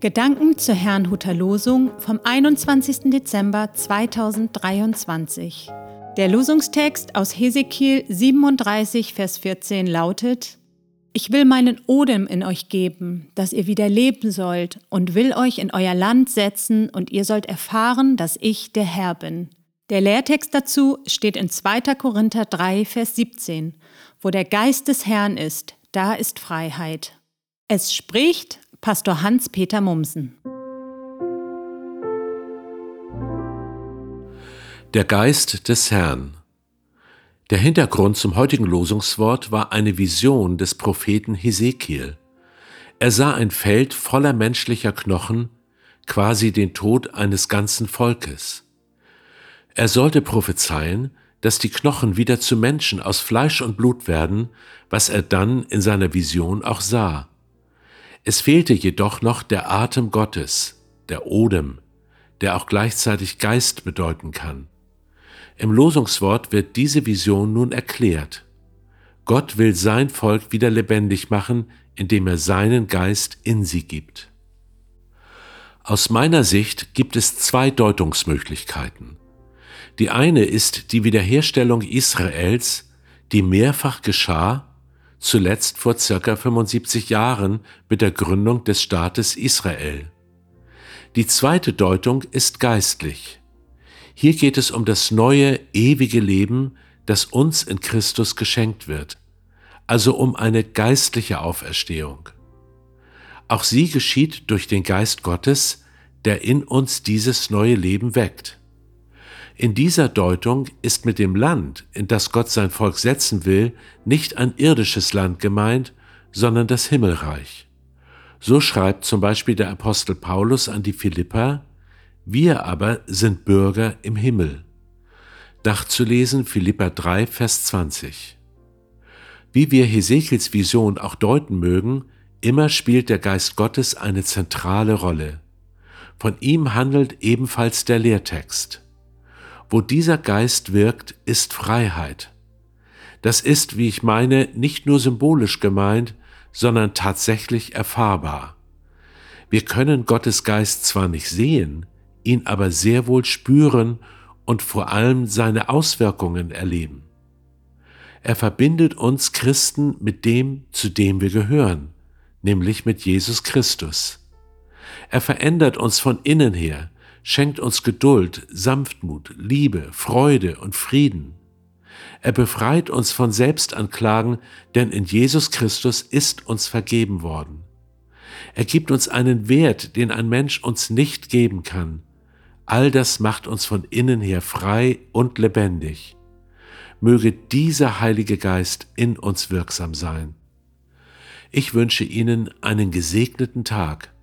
Gedanken zur Herrnhuter Losung vom 21. Dezember 2023. Der Losungstext aus Hesekiel 37, Vers 14 lautet: Ich will meinen Odem in euch geben, dass ihr wieder leben sollt, und will euch in euer Land setzen, und ihr sollt erfahren, dass ich der Herr bin. Der Lehrtext dazu steht in 2. Korinther 3, Vers 17, wo der Geist des Herrn ist, da ist Freiheit. Es spricht Pastor Hans-Peter Mumsen. Der Geist des Herrn. Der Hintergrund zum heutigen Losungswort war eine Vision des Propheten Hesekiel. Er sah ein Feld voller menschlicher Knochen, quasi den Tod eines ganzen Volkes. Er sollte prophezeien, dass die Knochen wieder zu Menschen aus Fleisch und Blut werden, was er dann in seiner Vision auch sah. Es fehlte jedoch noch der Atem Gottes, der Odem, der auch gleichzeitig Geist bedeuten kann. Im Losungswort wird diese Vision nun erklärt. Gott will sein Volk wieder lebendig machen, indem er seinen Geist in sie gibt. Aus meiner Sicht gibt es zwei Deutungsmöglichkeiten. Die eine ist die Wiederherstellung Israels, die mehrfach geschah zuletzt vor circa 75 Jahren mit der Gründung des Staates Israel. Die zweite Deutung ist geistlich. Hier geht es um das neue, ewige Leben, das uns in Christus geschenkt wird, also um eine geistliche Auferstehung. Auch sie geschieht durch den Geist Gottes, der in uns dieses neue Leben weckt. In dieser Deutung ist mit dem Land, in das Gott sein Volk setzen will, nicht ein irdisches Land gemeint, sondern das Himmelreich. So schreibt zum Beispiel der Apostel Paulus an die Philippa, wir aber sind Bürger im Himmel. Nachzulesen Philippa 3, Vers 20. Wie wir Hesekiels Vision auch deuten mögen, immer spielt der Geist Gottes eine zentrale Rolle. Von ihm handelt ebenfalls der Lehrtext. Wo dieser Geist wirkt, ist Freiheit. Das ist, wie ich meine, nicht nur symbolisch gemeint, sondern tatsächlich erfahrbar. Wir können Gottes Geist zwar nicht sehen, ihn aber sehr wohl spüren und vor allem seine Auswirkungen erleben. Er verbindet uns Christen mit dem, zu dem wir gehören, nämlich mit Jesus Christus. Er verändert uns von innen her, schenkt uns Geduld, Sanftmut, Liebe, Freude und Frieden. Er befreit uns von Selbstanklagen, denn in Jesus Christus ist uns vergeben worden. Er gibt uns einen Wert, den ein Mensch uns nicht geben kann. All das macht uns von innen her frei und lebendig. Möge dieser Heilige Geist in uns wirksam sein. Ich wünsche Ihnen einen gesegneten Tag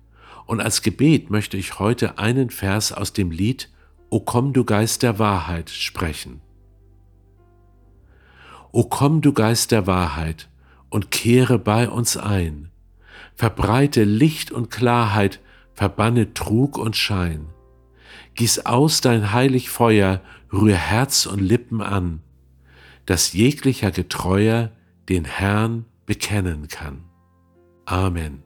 und als Gebet möchte ich heute einen Vers aus dem Lied O komm du Geist der Wahrheit sprechen. O komm du Geist der Wahrheit und kehre bei uns ein, verbreite Licht und Klarheit, verbanne Trug und Schein. Gieß aus dein heilig Feuer, rühr Herz und Lippen an, dass jeglicher Getreuer den Herrn bekennen kann. Amen.